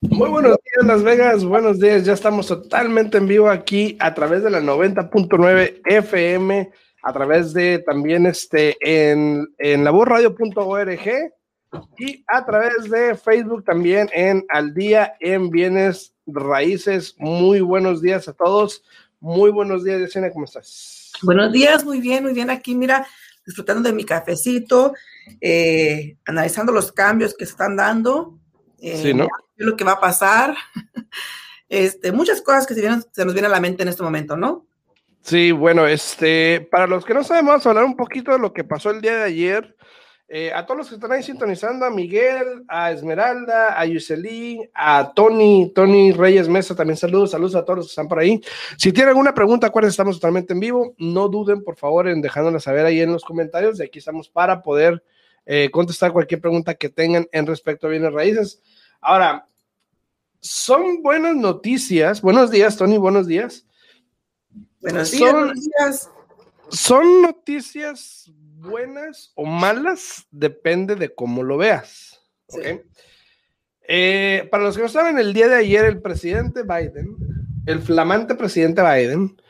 Muy buenos días, Las Vegas. Buenos días. Ya estamos totalmente en vivo aquí a través de la 90.9 FM, a través de también este en, en laborradio.org y a través de Facebook también en Al Día en Bienes Raíces. Muy buenos días a todos. Muy buenos días, Yesenia, ¿cómo estás? Buenos días, muy bien, muy bien. Aquí, mira, disfrutando de mi cafecito, eh, analizando los cambios que se están dando. Eh, Sí, ¿no? Lo que va a pasar. Este, muchas cosas que se, nos vienen a la mente en este momento, ¿no? Sí, bueno, este, para los que no sabemos, vamos a hablar un poquito de lo que pasó el día de ayer. Eh, a todos los que están ahí sintonizando, a Miguel, a Esmeralda, a Yuselín, a Tony, Tony Reyes Mesa, también saludos, saludos a todos los que están por ahí. Si tienen alguna pregunta, acuérdense, estamos totalmente en vivo. No duden, por favor, en dejándola saber ahí en los comentarios. De aquí estamos para poder eh, contestar cualquier pregunta que tengan en respecto a bienes raíces. Ahora, son buenas noticias. Buenos días, Tony, buenos días. Buenos Son- días, buenos días. son noticias buenas o malas, depende de cómo lo veas. ¿ok? Sí. Eh, para los que no saben, el día de ayer el presidente Biden, el flamante presidente Biden,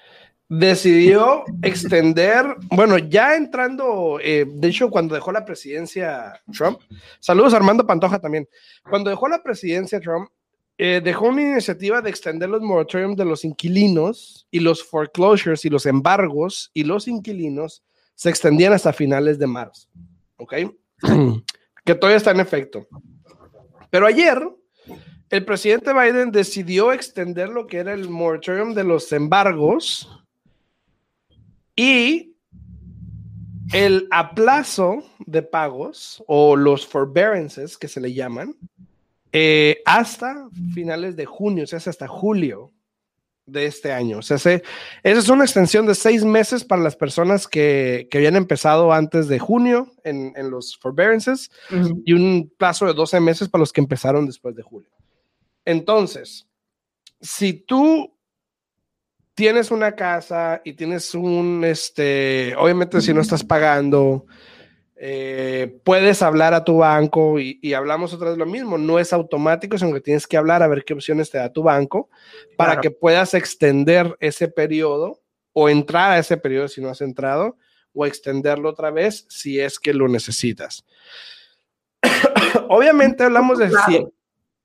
decidió extender, bueno, ya entrando, eh, de hecho, cuando dejó la presidencia Trump, saludos Armando Pantoja también, cuando dejó la presidencia Trump, eh, dejó una iniciativa de extender los moratoriums de los inquilinos y los foreclosures y los embargos y los inquilinos se extendían hasta finales de marzo. ¿Ok? que todavía está en efecto. Pero ayer, el presidente Biden decidió extender lo que era el moratorium de los embargos y el aplazo de pagos o los forbearances que se le llaman eh, hasta finales de junio, o sea, hasta julio de este año. O sea, se- esa es una extensión de seis meses para las personas que, que habían empezado antes de junio en, en los forbearances y un plazo de 12 meses para los que empezaron después de julio. Entonces, si tú tienes una casa y tienes un, este, obviamente si no estás pagando, eh, puedes hablar a tu banco y, y hablamos otra vez lo mismo, no es automático, sino que tienes que hablar a ver qué opciones te da tu banco para Claro. que puedas extender ese periodo o entrar a ese periodo si no has entrado o extenderlo otra vez si es que lo necesitas. Obviamente hablamos de Claro.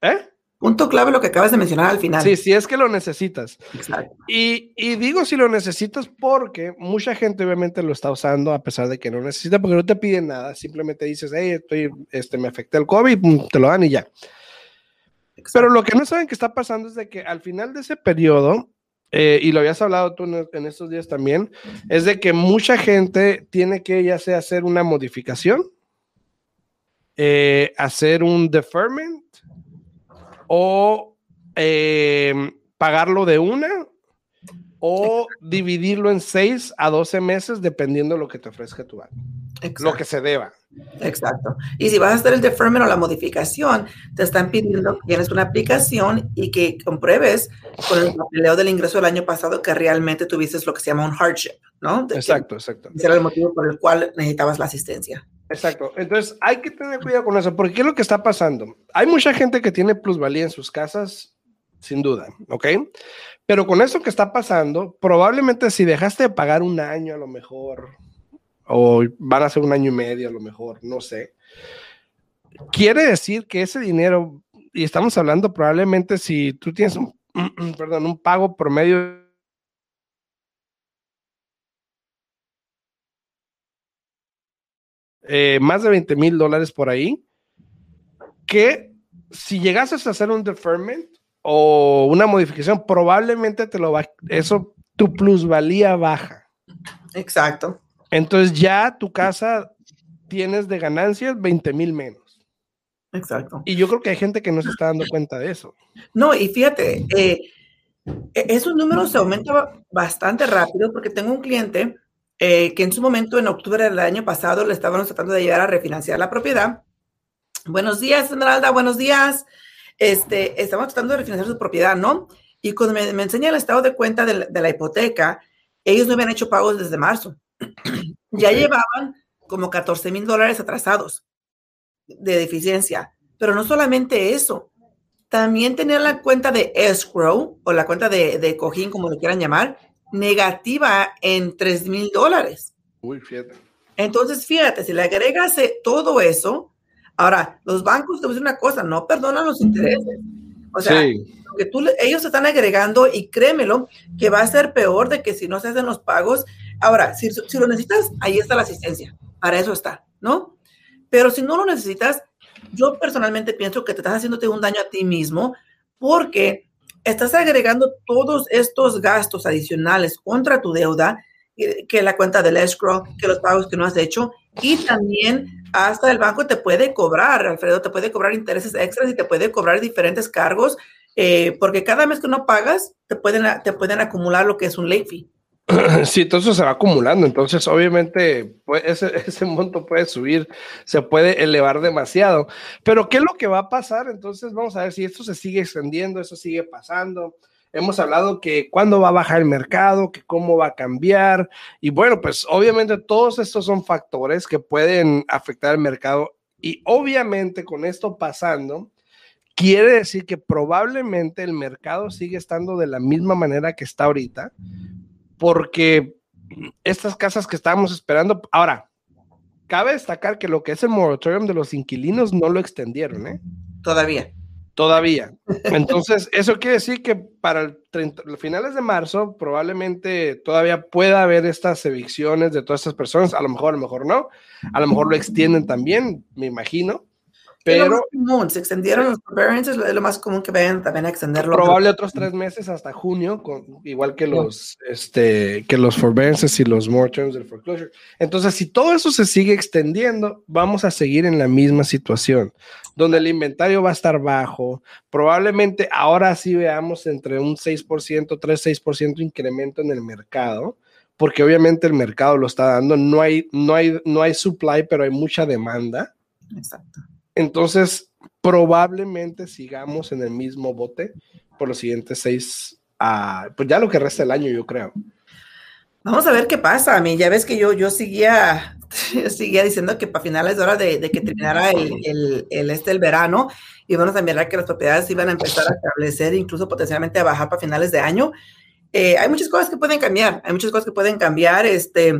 ¿eh? Punto clave lo que acabas de mencionar al final. Sí, si es que lo necesitas. Exacto. Y, y digo si lo necesitas porque mucha gente obviamente lo está usando a pesar de que no necesita, porque no te piden nada, simplemente dices, hey, estoy, este, me afecté el COVID, pum, te lo dan y ya. exacto. Pero lo que no saben que está pasando es de que al final de ese periodo, eh, y lo habías hablado tú en, en estos días también, es de que mucha gente tiene que ya sea hacer una modificación, eh, hacer un deferment o eh, pagarlo de una o dividirlo en 6 a 12 meses dependiendo de lo que te ofrezca tu banco, lo Exacto. que se deba. Exacto. Y si vas a hacer el deferment o la modificación, te están pidiendo que tienes una aplicación y que compruebes con el papeleo del ingreso del año pasado que realmente tuviste lo que se llama un hardship, ¿no? De Exacto, exacto. ese era el motivo por el cual necesitabas la asistencia. Exacto. Entonces hay que tener cuidado con eso, porque ¿qué es lo que está pasando? Hay mucha gente que tiene plusvalía en sus casas, sin duda, ¿ok? Pero con eso que está pasando, probablemente si dejaste de pagar un año a lo mejor, o van a ser un año y medio a lo mejor, no sé, quiere decir que ese dinero, y estamos hablando probablemente si tú tienes un, perdón, un pago promedio eh, más de 20 mil dólares por ahí, que si llegases a hacer un deferment o una modificación, probablemente te lo va, eso, tu plusvalía baja. Exacto. Entonces ya tu casa tienes de ganancias 20 mil menos. Exacto. Y yo creo que hay gente que no se está dando cuenta de eso. No, y fíjate, eh, e-, esos números se aumentan bastante rápido porque tengo un cliente eh, que en su momento, en octubre del año pasado, le estaban tratando de llegar a refinanciar la propiedad. Buenos días, Esmeralda, buenos días. Este, estamos tratando de refinanciar su propiedad, ¿no? Y cuando me, me enseña el estado de cuenta de la, de la, hipoteca, ellos no habían hecho pagos desde marzo. ya llevaban como 14 mil dólares atrasados de deficiencia. Pero no solamente eso, también tener la cuenta de escrow o la cuenta de, de cojín, como lo quieran llamar, negativa en 3 mil dólares. Uy, fíjate. Entonces, fíjate, si le agregas todo eso, ahora, los bancos, te voy a decir una cosa, no perdonan los intereses. O sea, Sí. que tú, ellos están agregando y créemelo que va a ser peor de que si no se hacen los pagos. Ahora, si, si lo necesitas, ahí está la asistencia. Para eso está, ¿no? Pero si no lo necesitas, yo personalmente pienso que te estás haciéndote un daño a ti mismo porque estás agregando todos estos gastos adicionales contra tu deuda, eh, que la cuenta del escrow, que los pagos que no has hecho, y también hasta el banco te puede cobrar, Alfredo, te puede cobrar intereses extras y te puede cobrar diferentes cargos, eh, porque cada mes que no pagas, te pueden, te pueden acumular lo que es un late fee. Sí, eso se va acumulando, entonces obviamente pues, ese, ese monto puede subir, se puede elevar demasiado. Pero ¿qué es lo que va a pasar? Entonces vamos a ver si esto se sigue extendiendo, eso sigue pasando. Hemos hablado que cuándo va a bajar el mercado, que cómo va a cambiar. Y bueno, pues obviamente todos estos son factores que pueden afectar el mercado. Y obviamente con esto pasando, quiere decir que probablemente el mercado sigue estando de la misma manera que está ahorita, porque estas casas que estábamos esperando, ahora, cabe destacar que lo que es el moratorium de los inquilinos no lo extendieron, ¿eh? Todavía. Todavía. Entonces, eso quiere decir que para el 30, los finales de marzo probablemente todavía pueda haber estas evicciones de todas estas personas, a lo mejor, a lo mejor no, a lo mejor lo extienden también, me imagino, pero común, se extendieron los forbearances, es lo más común que vayan también a extenderlo. probable otros tres meses hasta junio, con, igual que los, este, que los forbearances y los moratoriums del foreclosure. Entonces, si todo eso se sigue extendiendo, vamos a seguir en la misma situación, donde el inventario va a estar bajo. Probablemente ahora sí veamos entre un 6%, 3-6% incremento en el mercado, porque obviamente el mercado lo está dando. No hay, no hay, no hay supply, pero hay mucha demanda. Exacto. Entonces, probablemente sigamos en el mismo bote por los siguientes seis, ah, pues ya lo que resta del año, yo creo. Vamos a ver qué pasa. A mí, ya ves que yo, yo seguía, seguía diciendo que para finales de hora de, de que terminara el, el, el, este, el verano, íbamos a mirar que las propiedades iban a empezar a establecer, incluso potencialmente a bajar para finales de año. Eh, hay muchas cosas que pueden cambiar, hay muchas cosas que pueden cambiar, este,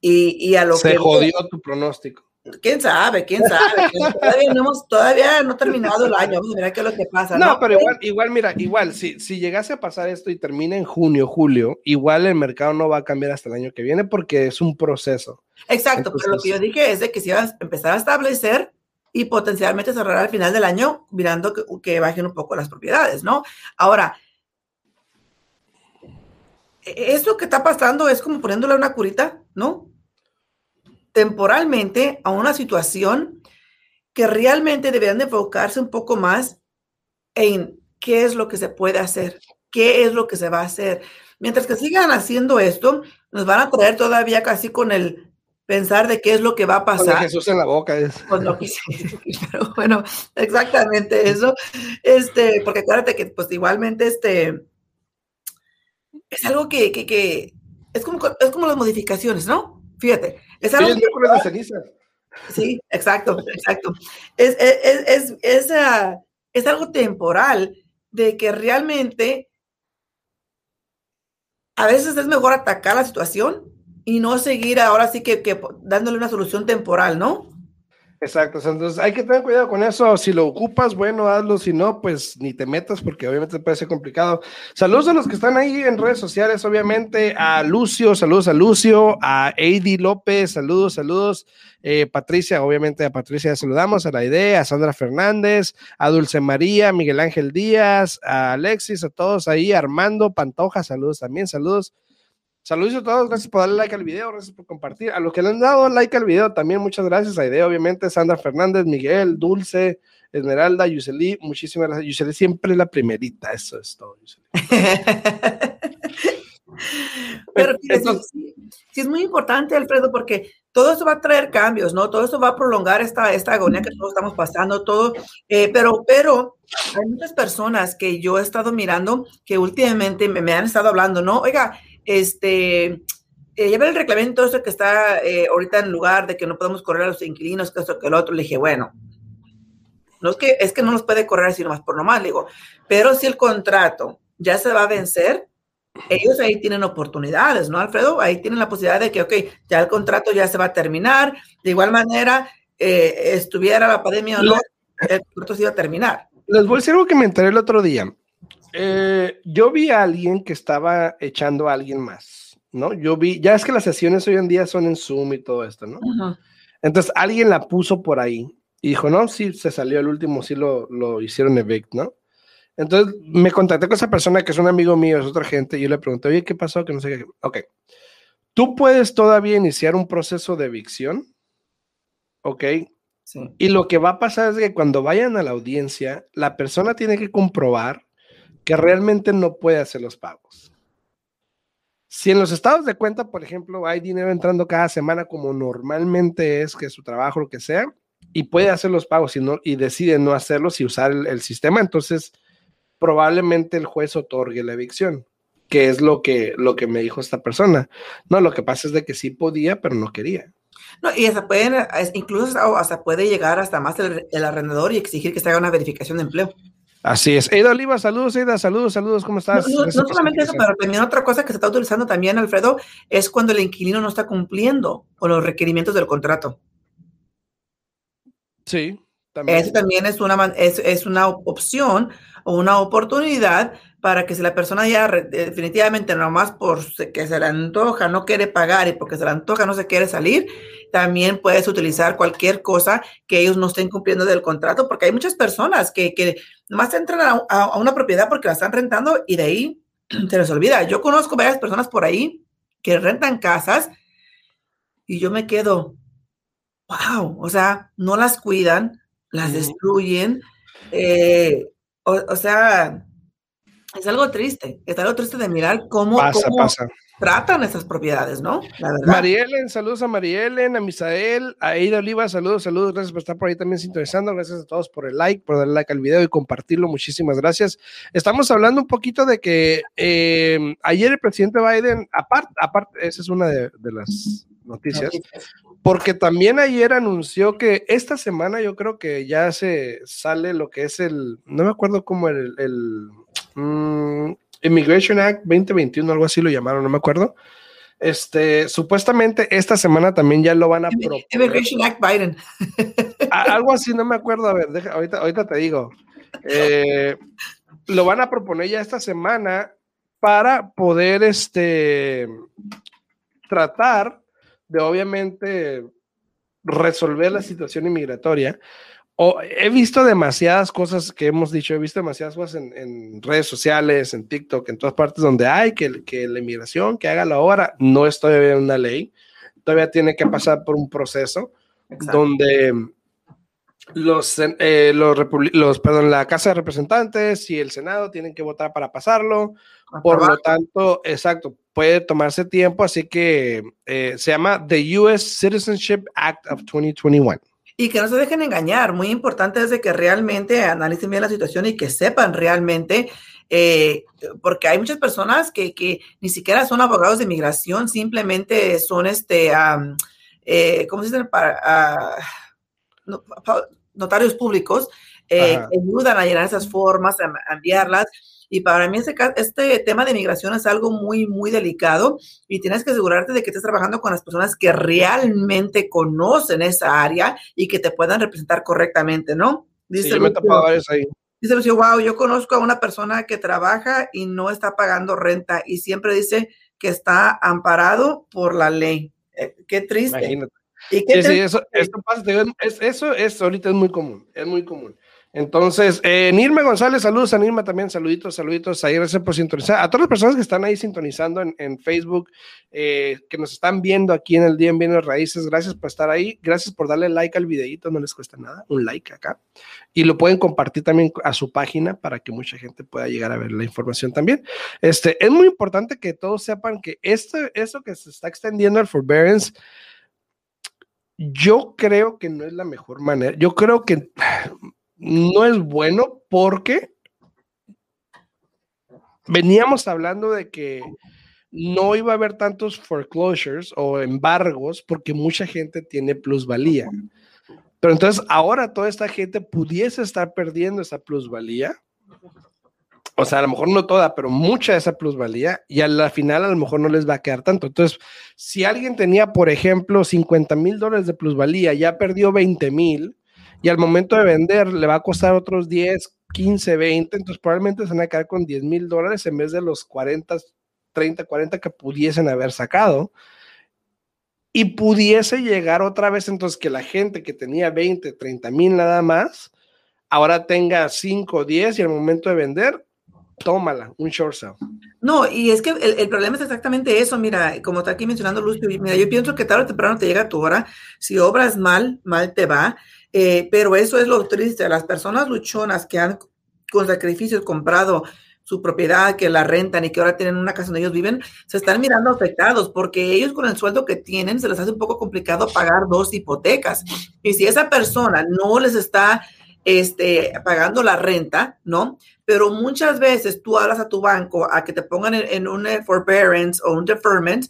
y, y a lo Se que... jodió tu pronóstico. ¿Quién sabe? ¿Quién sabe? todavía, no hemos, todavía no ha terminado el año. Vamos a mirar qué es lo que pasa. No, ¿no? pero igual, igual, mira, igual, si, si llegase a pasar esto y termina en junio, julio, igual el mercado no va a cambiar hasta el año que viene porque es un proceso. Exacto, Entonces, pero lo que yo dije es de que si vas a empezar a establecer y potencialmente cerrar al final del año mirando que, que bajen un poco las propiedades, ¿no? Ahora, esto que está pasando es como poniéndole una curita, ¿no? Temporalmente a una situación que realmente deberían de enfocarse un poco más en qué es lo que se puede hacer, qué es lo que se va a hacer. Mientras que sigan haciendo esto, nos van a traer todavía casi con el pensar de qué es lo que va a pasar. Con Jesús en la boca. Es. Lo que, pero bueno, exactamente eso. Este, porque acuérdate que pues igualmente este es algo que, que, que es como es como las modificaciones, ¿no? Fíjate, es algo sí, de ceniza. Sí, exacto, exacto. Es, es, es, es, uh, es, algo temporal de que realmente a veces es mejor atacar la situación y no seguir ahora sí que, que dándole una solución temporal, ¿no? Exacto, entonces hay que tener cuidado con eso. Si lo ocupas, bueno, hazlo. Si no, pues ni te metas porque obviamente puede ser complicado. Saludos a los que están ahí en redes sociales, obviamente a Lucio, saludos a Lucio, a Eddie López, saludos, saludos. Eh, Patricia, obviamente a Patricia saludamos, a la idea, a Sandra Fernández, a Dulce María, Miguel Ángel Díaz, a Alexis, a todos ahí, Armando Pantoja, saludos también, saludos. Saludos a todos, gracias por darle like al video, gracias por compartir. A los que le han dado like al video, también muchas gracias. A Idea, obviamente, Sandra Fernández, Miguel, Dulce, Esmeralda, Yuseli, muchísimas gracias. Yuseli siempre la primerita, eso es todo, Pero sí, es muy importante, Alfredo, porque todo eso va a traer cambios, ¿no? Todo eso va a prolongar esta, esta agonía que todos estamos pasando, todo. Eh, pero, pero hay muchas personas que yo he estado mirando que últimamente me, me han estado hablando, ¿no? Oiga, este, eh, ya ve el reglamento eso que está eh, ahorita en lugar de que no podemos correr a los inquilinos, que esto, que el otro. Le dije, bueno, no es que, es que no nos puede correr así nomás por nomás, le digo, pero si el contrato ya se va a vencer, ellos ahí tienen oportunidades, ¿no, Alfredo? Ahí tienen la posibilidad de que, ok, ya el contrato ya se va a terminar, de igual manera, eh, estuviera la pandemia o no, el contrato se iba a terminar. Les voy a decir algo que me enteré el otro día. Eh, yo vi a alguien que estaba echando a alguien más, ¿no? Yo vi, ya es que las sesiones hoy en día son en Zoom y todo esto, ¿no? Entonces alguien la puso por ahí y dijo, no, sí, se salió el último, sí lo, lo hicieron evict, ¿no? Entonces me contacté con esa persona que es un amigo mío, es otra gente, y yo le pregunté, oye, ¿qué pasó? Que no sé qué. Ok. ¿Tú puedes todavía iniciar un proceso de evicción? Ok. Sí. Y lo que va a pasar es que cuando vayan a la audiencia, la persona tiene que comprobar que realmente no puede hacer los pagos. Si en los estados de cuenta, por ejemplo, hay dinero entrando cada semana como normalmente es que su trabajo, lo que sea, y puede hacer los pagos y, no, y decide no hacerlos y usar el, sistema, entonces probablemente el juez otorgue la evicción, que es lo que, lo que me dijo esta persona. No, lo que pasa es de que sí podía, pero no quería. No, y hasta pueden, incluso hasta puede llegar hasta más el, el arrendador y exigir que se haga una verificación de empleo. Así es. Eida Oliva, saludos, Eida, saludos, saludos, ¿cómo estás? No, solamente eso, pero también otra cosa que se está utilizando también, Alfredo, es cuando el inquilino no está cumpliendo con los requerimientos del contrato. Sí, también. Eso también es una, es, es una opción o una oportunidad para que si la persona ya definitivamente nomás por que se le antoja no quiere pagar y porque se le antoja no se quiere salir, también puedes utilizar cualquier cosa que ellos no estén cumpliendo del contrato, porque hay muchas personas que, que nomás entran a, una propiedad porque la están rentando y de ahí se les olvida. Yo conozco varias personas por ahí que rentan casas y yo me quedo, wow, o sea, no las cuidan, las destruyen. Eh, o, sea, es algo triste, es algo triste de mirar cómo, tratan esas propiedades, ¿no? La Marielen, saludos a Marielen, a Misael, a Eida Oliva, saludos, saludos, gracias por estar por ahí también sintonizando, gracias a todos por el like, por darle like al video y compartirlo, muchísimas gracias. Estamos hablando un poquito de que eh, ayer el presidente Biden, aparte, aparte, esa es una de, las noticias, porque también ayer anunció que esta semana yo creo que ya se sale lo que es el, no me acuerdo cómo el, el mm, Immigration Act 2021, algo así lo llamaron, no me acuerdo. Este, supuestamente esta semana también ya lo van a proponer. Immigration Act Biden. algo así, no me acuerdo, a ver, ahorita, ahorita te digo. Eh, lo van a proponer ya esta semana para poder este, tratar de obviamente resolver la situación inmigratoria. O, he visto demasiadas cosas que hemos dicho, he visto demasiadas cosas en, redes sociales, en TikTok, en todas partes donde hay que, que la inmigración, que haga la obra, no es todavía una ley, todavía tiene que pasar por un proceso donde los, eh, los, los, perdón, la Casa de Representantes y el Senado tienen que votar para pasarlo. Por lo tanto, exacto, puede tomarse tiempo, así que eh, se llama The U.S. Citizenship Act of 2021. Y que no se dejen engañar, muy importante es de que realmente analicen bien la situación y que sepan realmente, eh, porque hay muchas personas que, que, ni siquiera son abogados de inmigración, simplemente son, este, eh, ¿cómo se dice? Para, ah, notarios públicos, eh, ayudan a llenar esas formas, a enviarlas y para mí este, este tema de migración es algo muy, muy delicado y tienes que asegurarte de que estés trabajando con las personas que realmente conocen esa área y que te puedan representar correctamente, ¿no? Dice sí, Lucio, ahí. Dice Lucio, wow, yo conozco a una persona que trabaja y no está pagando renta y siempre dice que está amparado por la ley. Eh, qué triste. Imagínate. ¿Y qué sí, sí, eso, esto pasa, eso es ahorita es muy común, es muy común. Entonces, eh, Nirma González, saludos a Nirma también, saluditos, saluditos, ahí gracias por sintonizar. A todas las personas que están ahí sintonizando en, Facebook, eh, que nos están viendo aquí en el Día en Bienes Raíces, gracias por estar ahí, gracias por darle like al videito, no les cuesta nada, un like acá. Y lo pueden compartir también a su página para que mucha gente pueda llegar a ver la información también. Este, es muy importante que todos sepan que esto, esto que se está extendiendo al forbearance, yo creo que no es la mejor manera. Yo creo que no es bueno porque veníamos hablando de que no iba a haber tantos foreclosures o embargos porque mucha gente tiene plusvalía. Pero entonces ahora toda esta gente pudiese estar perdiendo esa plusvalía. O sea, a lo mejor no toda, pero mucha de esa plusvalía y a la final a lo mejor no les va a quedar tanto. Entonces, si alguien tenía, por ejemplo, 50 mil dólares de plusvalía, ya perdió 20 mil, y al momento de vender le va a costar otros 10, 15, 20, entonces probablemente se van a quedar con 10 mil dólares en vez de los 40, 30, 40 que pudiesen haber sacado. Y pudiese llegar otra vez entonces que la gente que tenía 20, 30 mil nada más, ahora tenga 5, 10 y al momento de vender, tómala, un short sale. No, y es que el, problema es exactamente eso. Mira, como está aquí mencionando Lucio, mira, yo pienso que tarde o temprano te llega tu hora. Si obras mal, mal te va. Eh, pero eso es lo triste. Las personas luchonas que han con sacrificios comprado su propiedad, que la rentan y que ahora tienen una casa donde ellos viven, se están mirando afectados porque ellos con el sueldo que tienen se les hace un poco complicado pagar dos hipotecas. Y si esa persona no les está este, pagando la renta, ¿no? Pero muchas veces tú hablas a tu banco a que te pongan en, un forbearance o un deferment,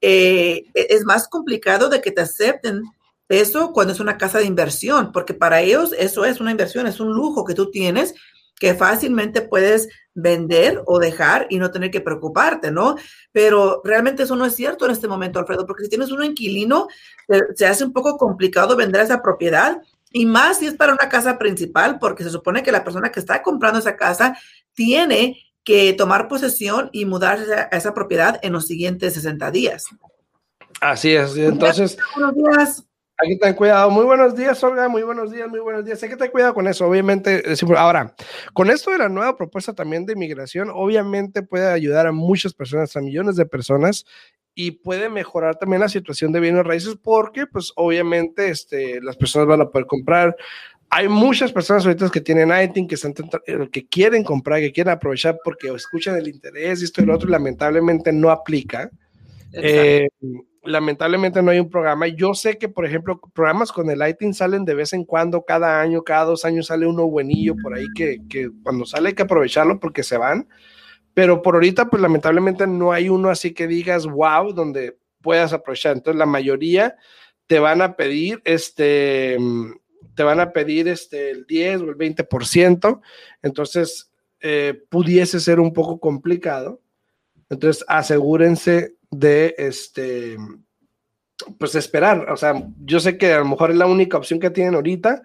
eh, e, es más complicado de que te acepten eso cuando es una casa de inversión, porque para ellos eso es una inversión, es un lujo que tú tienes que fácilmente puedes vender o dejar y no tener que preocuparte, ¿no? Pero realmente eso no es cierto en este momento, Alfredo, porque si tienes un inquilino, se hace un poco complicado vender esa propiedad y más si es para una casa principal, porque se supone que la persona que está comprando esa casa tiene que tomar posesión y mudarse a esa propiedad en los siguientes 60 días. Así es, entonces... Buenos días. Aquí ten cuidado. Muy buenos días, Olga. Muy buenos días, muy buenos días. Hay que tener cuidado con eso, obviamente. Ahora, con esto de la nueva propuesta también de inmigración, obviamente puede ayudar a muchas personas, a millones de personas, y puede mejorar también la situación de bienes raíces porque, pues, obviamente, este, las personas van a poder comprar. Hay muchas personas ahorita que tienen ITIN, que, están, eh, que quieren comprar, que quieren aprovechar porque escuchan el interés y esto y lo otro, y lamentablemente no aplica. Eh, lamentablemente no hay un programa. Yo sé que, por ejemplo, programas con el Lighting salen de vez en cuando, cada año, cada dos años sale uno buenillo por ahí que, cuando sale hay que aprovecharlo porque se van. Pero por ahorita, pues lamentablemente no hay uno así que digas, wow, donde puedas aprovechar. Entonces, la mayoría te van a pedir este, te van a pedir este, el 10 o el 20%. Entonces, eh, pudiese ser un poco complicado. Entonces, asegúrense de este, pues esperar. O sea, yo sé que a lo mejor es la única opción que tienen ahorita,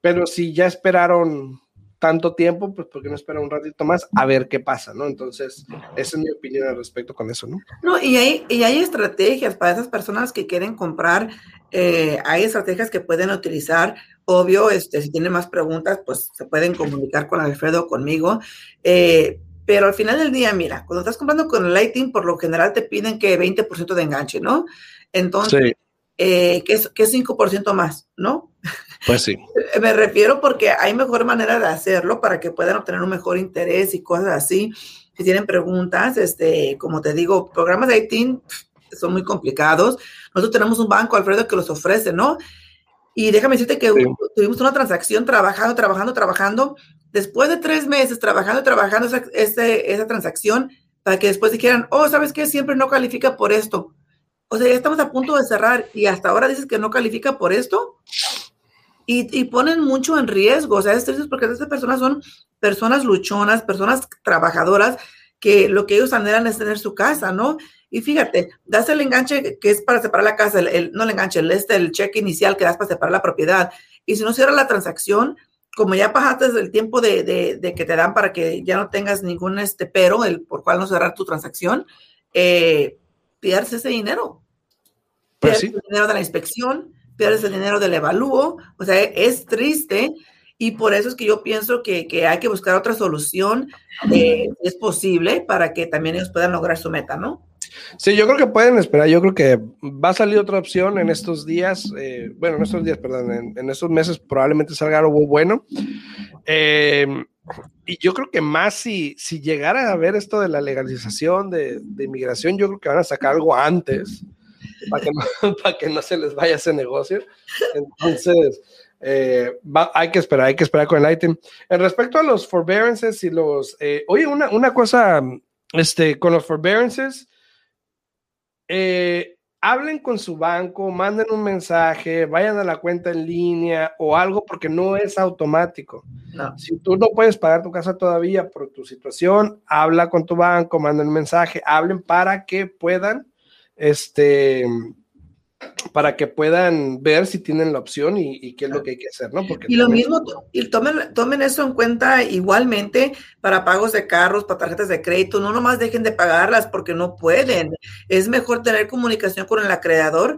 pero si ya esperaron tanto tiempo, pues ¿por qué no esperar un ratito más a ver qué pasa, ¿no? Entonces, esa es mi opinión al respecto con eso, ¿no? No, y hay, y hay estrategias para esas personas que quieren comprar, eh, hay estrategias que pueden utilizar. Obvio, este, si tienen más preguntas, pues se pueden comunicar con Alfredo o conmigo. Eh, pero al final del día, mira, cuando estás comprando con el Lighting, por lo general te piden que 20% de enganche, ¿no? Entonces, eh, que, es, que 5% más, ¿no? Pues sí. Me refiero porque hay mejor manera de hacerlo para que puedan obtener un mejor interés y cosas así. Si tienen preguntas, este, como te digo, programas de Lighting son muy complicados. Nosotros tenemos un banco, Alfredo, que los ofrece, ¿no? Y déjame decirte que tuvimos una transacción trabajando, trabajando, trabajando después de tres meses trabajando, trabajando esa, esa, transacción, para que después dijeran, oh, ¿sabes qué? Siempre no califica por esto. O sea, ya estamos a punto de cerrar y hasta ahora dices que no califica por esto. Y, y ponen mucho en riesgo. O sea, es triste porque estas personas son personas luchonas, personas trabajadoras, que lo que ellos anhelan es tener su casa, ¿no? Y fíjate, das el enganche que es para separar la casa, el, no el enganche, el, este, el cheque inicial que das para separar la propiedad. Y si no cierra la transacción, como ya pasaste el tiempo de, de, que te dan para que ya no tengas ningún este pero, el por cual no cerrar tu transacción, eh, pierdes ese dinero. Pues pierdes el dinero de la inspección, pierdes el dinero del evalúo, o sea, es triste y por eso es que yo pienso que, que hay que buscar otra solución, eh, es posible, para que también ellos puedan lograr su meta, ¿no? Sí, yo creo que pueden esperar. Yo creo que va a salir otra opción en estos días. Eh, bueno, en estos días, perdón, en, estos meses probablemente salga algo bueno. Eh, y yo creo que más si, si llegara a ver esto de la legalización de, de inmigración, yo creo que van a sacar algo antes para que, no, para que no se les vaya ese negocio. Entonces, eh, hay que esperar, hay que esperar con el item. En respecto a los forbearances y los, eh, oye, una, una cosa, este, con los forbearances, eh, hablen con su banco, manden un mensaje, vayan a la cuenta en línea o algo porque no es automático. Si tú no puedes pagar tu casa todavía por tu situación, habla con tu banco, manden un mensaje, hablen para que puedan, este, para que puedan ver si tienen la opción y, qué es lo que hay que hacer, ¿no? Porque y lo mismo, y tomen, tomen eso en cuenta igualmente para pagos de carros, para tarjetas de crédito, no nomás dejen de pagarlas porque no pueden. Es mejor tener comunicación con el acreedor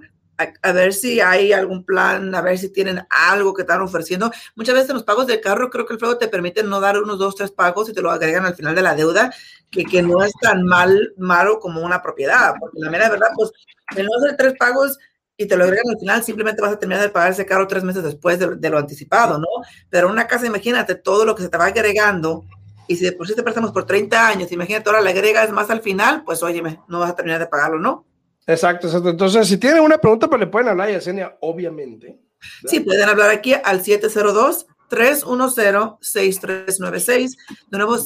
a, ver si hay algún plan, a ver si tienen algo que están ofreciendo. Muchas veces los pagos de carro, creo que el fraude te permite no dar unos dos, tres pagos y te lo agregan al final de la deuda, que, que no es tan mal, malo como una propiedad, porque la mera verdad, pues, el no hacer tres pagos y te lo agregan al final, simplemente vas a terminar de pagar ese carro tres meses después de, lo anticipado, ¿no? Pero una casa, imagínate todo lo que se te va agregando y si de por sí te prestamos por 30 años, imagínate ahora le agregas más al final, pues óyeme, no vas a terminar de pagarlo, ¿no? Exacto, exacto. Entonces, si tienen una pregunta, pues le pueden hablar a Yesenia, obviamente. Sí, pueden hablar aquí al 702-310-6396. De nuevo,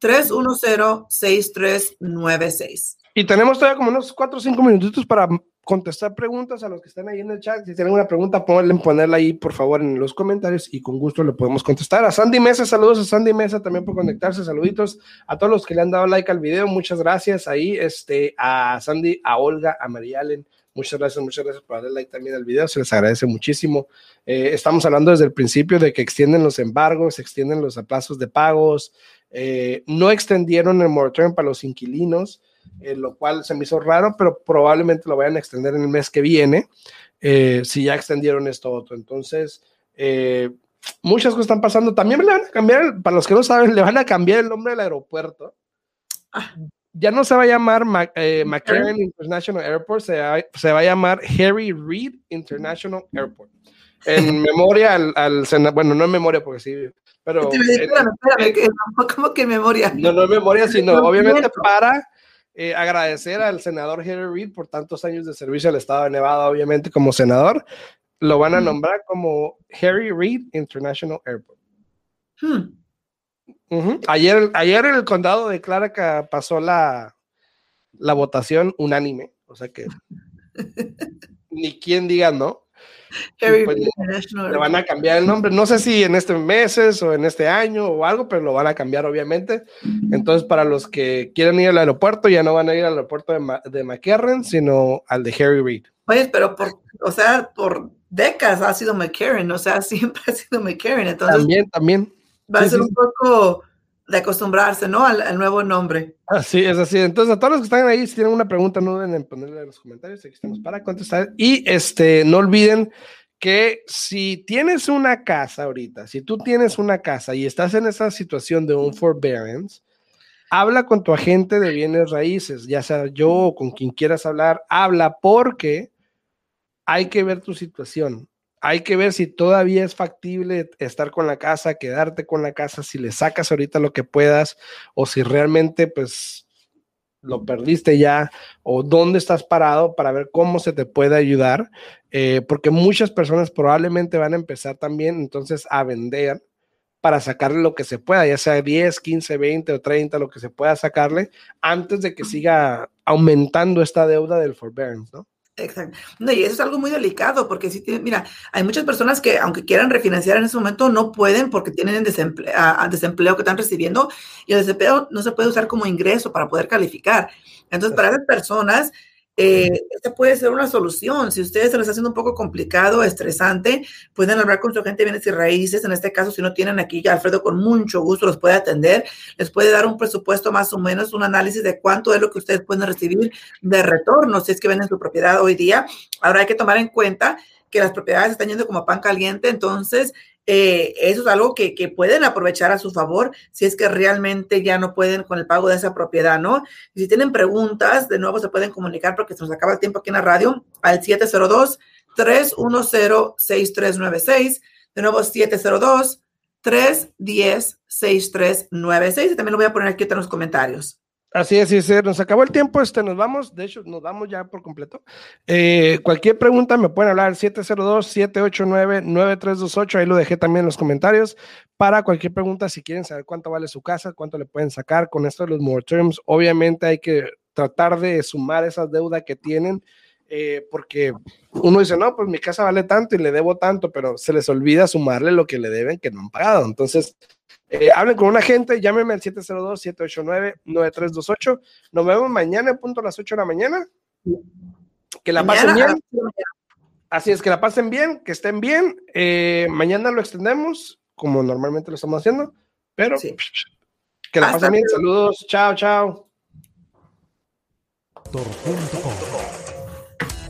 702-310-6396. Y tenemos todavía como unos 4 o 5 minutitos para contestar preguntas a los que están ahí en el chat. Si tienen una pregunta, pueden ponerla ahí, por favor, en los comentarios y con gusto le podemos contestar. A Sandy Mesa, saludos a Sandy Mesa también por conectarse, saluditos a todos los que le han dado like al video, muchas gracias ahí, este, a Sandy, a Olga, a María Allen. Muchas gracias, muchas gracias por darle like también al video, se les agradece muchísimo. Eh, estamos hablando desde el principio de que extienden los embargos, extienden los aplazos de pagos, eh, no extendieron el moratorium para los inquilinos, eh, lo cual se me hizo raro, pero probablemente lo vayan a extender en el mes que viene, eh, si ya extendieron esto otro. Entonces, eh, muchas cosas están pasando. También le van a cambiar, para los que no saben, le van a cambiar el nombre del aeropuerto. Ah. Ya no se va a llamar McCarran International Airport, se va, se va, a llamar Harry Reid International Airport. En memoria al, al bueno, no en memoria porque sí, pero... Espérame, espérame, ¿cómo que en memoria? No, no en memoria, sino obviamente para eh, agradecer al senador Harry Reid por tantos años de servicio al estado de Nevada, obviamente como senador. Lo van a nombrar como Harry Reid International Airport. Hmm. ayer, ayer el condado declara que pasó la, la votación unánime, o sea que ni quien diga no. Pues, le van a cambiar el nombre. No sé si en este meses o en este año o algo, pero lo van a cambiar, obviamente. Entonces, para los que quieren ir al aeropuerto, ya no van a ir al aeropuerto de, de McCarran, sino al de Harry Reid. Oye, pero por, o sea, por décadas ha sido McCarran, o sea, siempre ha sido McCarran. Entonces, también, también. Va a ser un poco de acostumbrarse, ¿no? Al, nuevo nombre. Así es, así. Entonces, a todos los que están ahí, si tienen una pregunta, no duden en ponerla en los comentarios. Aquí estamos para contestar. Y este, no olviden que si tienes una casa ahorita, si tú tienes una casa y estás en esa situación de un forbearance, habla con tu agente de bienes raíces, ya sea yo o con quien quieras hablar, habla porque hay que ver tu situación. Hay que ver si todavía es factible estar con la casa, quedarte con la casa, si le sacas ahorita lo que puedas o si realmente pues lo perdiste ya o dónde estás parado para ver cómo se te puede ayudar, eh, porque muchas personas probablemente van a empezar también entonces a vender para sacarle lo que se pueda, ya sea 10, 15, 20 o 30, lo que se pueda sacarle antes de que siga aumentando esta deuda del forbearance, ¿no? Exacto. No, y eso es algo muy delicado porque si mira, hay muchas personas que aunque quieran refinanciar en ese momento no pueden porque tienen desempleo, desempleo que están recibiendo y el desempleo no se puede usar como ingreso para poder calificar. Entonces, para esas personas, eh, esta puede ser una solución. Si ustedes se les está haciendo un poco complicado, estresante, pueden hablar con su agente de bienes y raíces. En este caso, si no tienen aquí, Alfredo con mucho gusto los puede atender. Les puede dar un presupuesto más o menos, un análisis de cuánto es lo que ustedes pueden recibir de retorno si es que venden su propiedad hoy día. Ahora hay que tomar en cuenta que las propiedades están yendo como pan caliente, entonces eh, eso es algo que, que, pueden aprovechar a su favor si es que realmente ya no pueden con el pago de esa propiedad, ¿no? Y si tienen preguntas, de nuevo se pueden comunicar porque se nos acaba el tiempo aquí en la radio al 702-310-6396. De nuevo, 702-310-6396. Y también lo voy a poner aquí en los comentarios. Así es, sí, nos acabó el tiempo, este, nos vamos, de hecho, nos vamos ya por completo. Eh, cualquier pregunta me pueden hablar 702-789-9328, ahí lo dejé también en los comentarios. Para cualquier pregunta, si quieren saber cuánto vale su casa, cuánto le pueden sacar con esto de los more terms, obviamente hay que tratar de sumar esa deuda que tienen, eh, porque uno dice, no, pues mi casa vale tanto y le debo tanto, pero se les olvida sumarle lo que le deben que no han pagado. Entonces, eh, hablen con un agente, llámenme al 702-789-9328. Nos vemos mañana a punto a las 8 de la mañana. Que la pasen bien. Así es, que la pasen bien, que estén bien. Eh, mañana lo extendemos, como normalmente lo estamos haciendo, pero que la pasen bien. Saludos, chao, chao.